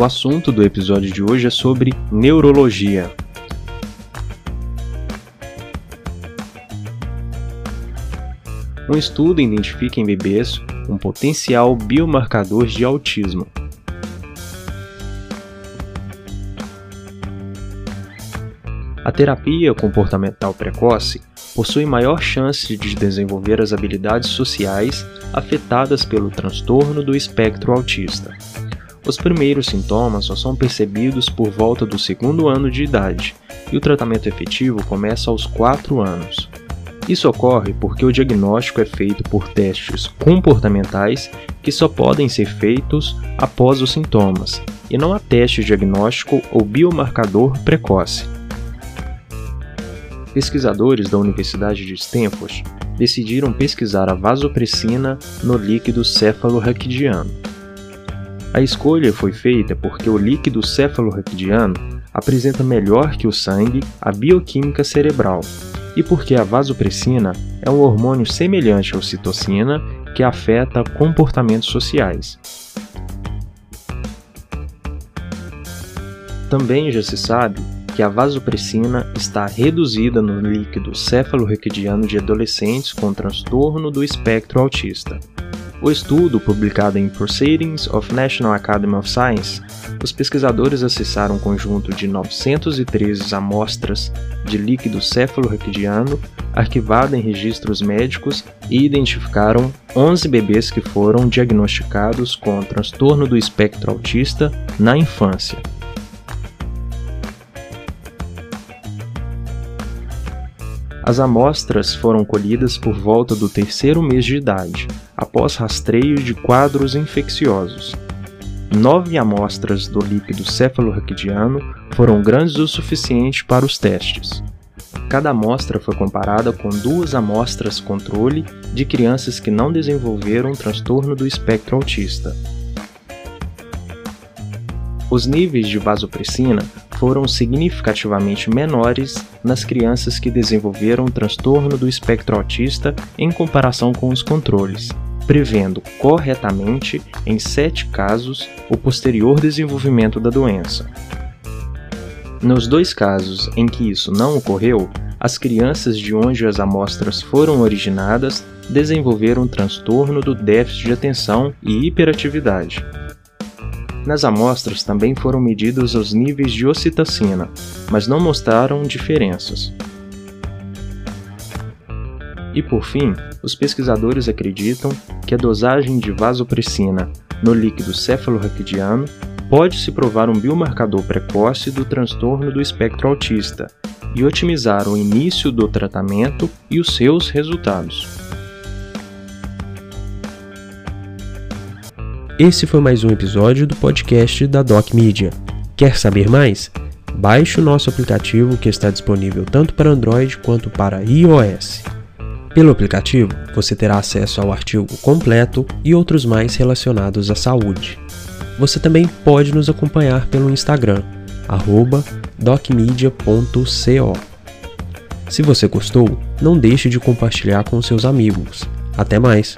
O assunto do episódio de hoje é sobre neurologia. Um estudo identifica em bebês um potencial biomarcador de autismo. A terapia comportamental precoce possui maior chance de desenvolver as habilidades sociais afetadas pelo transtorno do espectro autista. Os primeiros sintomas só são percebidos por volta do segundo ano de idade, e o tratamento efetivo começa aos 4 anos. Isso ocorre porque o diagnóstico é feito por testes comportamentais que só podem ser feitos após os sintomas, e não há teste diagnóstico ou biomarcador precoce. Pesquisadores da Universidade de Stanford decidiram pesquisar a vasopressina no líquido cefalorraquidiano a escolha foi feita porque o líquido cefalorraquidiano apresenta melhor que o sangue a bioquímica cerebral e porque a vasopressina é um hormônio semelhante à ocitocina que afeta comportamentos sociais. Também já se sabe que a vasopressina está reduzida no líquido cefalorraquidiano de adolescentes com transtorno do espectro autista. O estudo, publicado em Proceedings of National Academy of Science, os pesquisadores acessaram um conjunto de 913 amostras de líquido cefalorraquidiano arquivado em registros médicos e identificaram 11 bebês que foram diagnosticados com transtorno do espectro autista na infância. As amostras foram colhidas por volta do terceiro mês de idade, após rastreio de quadros infecciosos. Nove amostras do líquido cefalorraquidiano foram grandes o suficiente para os testes. Cada amostra foi comparada com duas amostras controle de crianças que não desenvolveram transtorno do espectro autista. Os níveis de vasopressina foram significativamente menores nas crianças que desenvolveram transtorno do espectro autista em comparação com os controles, prevendo corretamente, em sete casos, o posterior desenvolvimento da doença. Nos dois casos em que isso não ocorreu, as crianças de onde as amostras foram originadas desenvolveram transtorno do déficit de atenção e hiperatividade. Nas amostras também foram medidos os níveis de ocitocina, mas não mostraram diferenças. E por fim, os pesquisadores acreditam que a dosagem de vasopressina no líquido cefalorraquidiano pode se provar um biomarcador precoce do transtorno do espectro autista e otimizar o início do tratamento e os seus resultados. Esse foi mais um episódio do podcast da Doc Media. Quer saber mais? Baixe o nosso aplicativo que está disponível tanto para Android quanto para iOS. Pelo aplicativo, você terá acesso ao artigo completo e outros mais relacionados à saúde. Você também pode nos acompanhar pelo Instagram, docmedia.co. Se você gostou, não deixe de compartilhar com seus amigos. Até mais!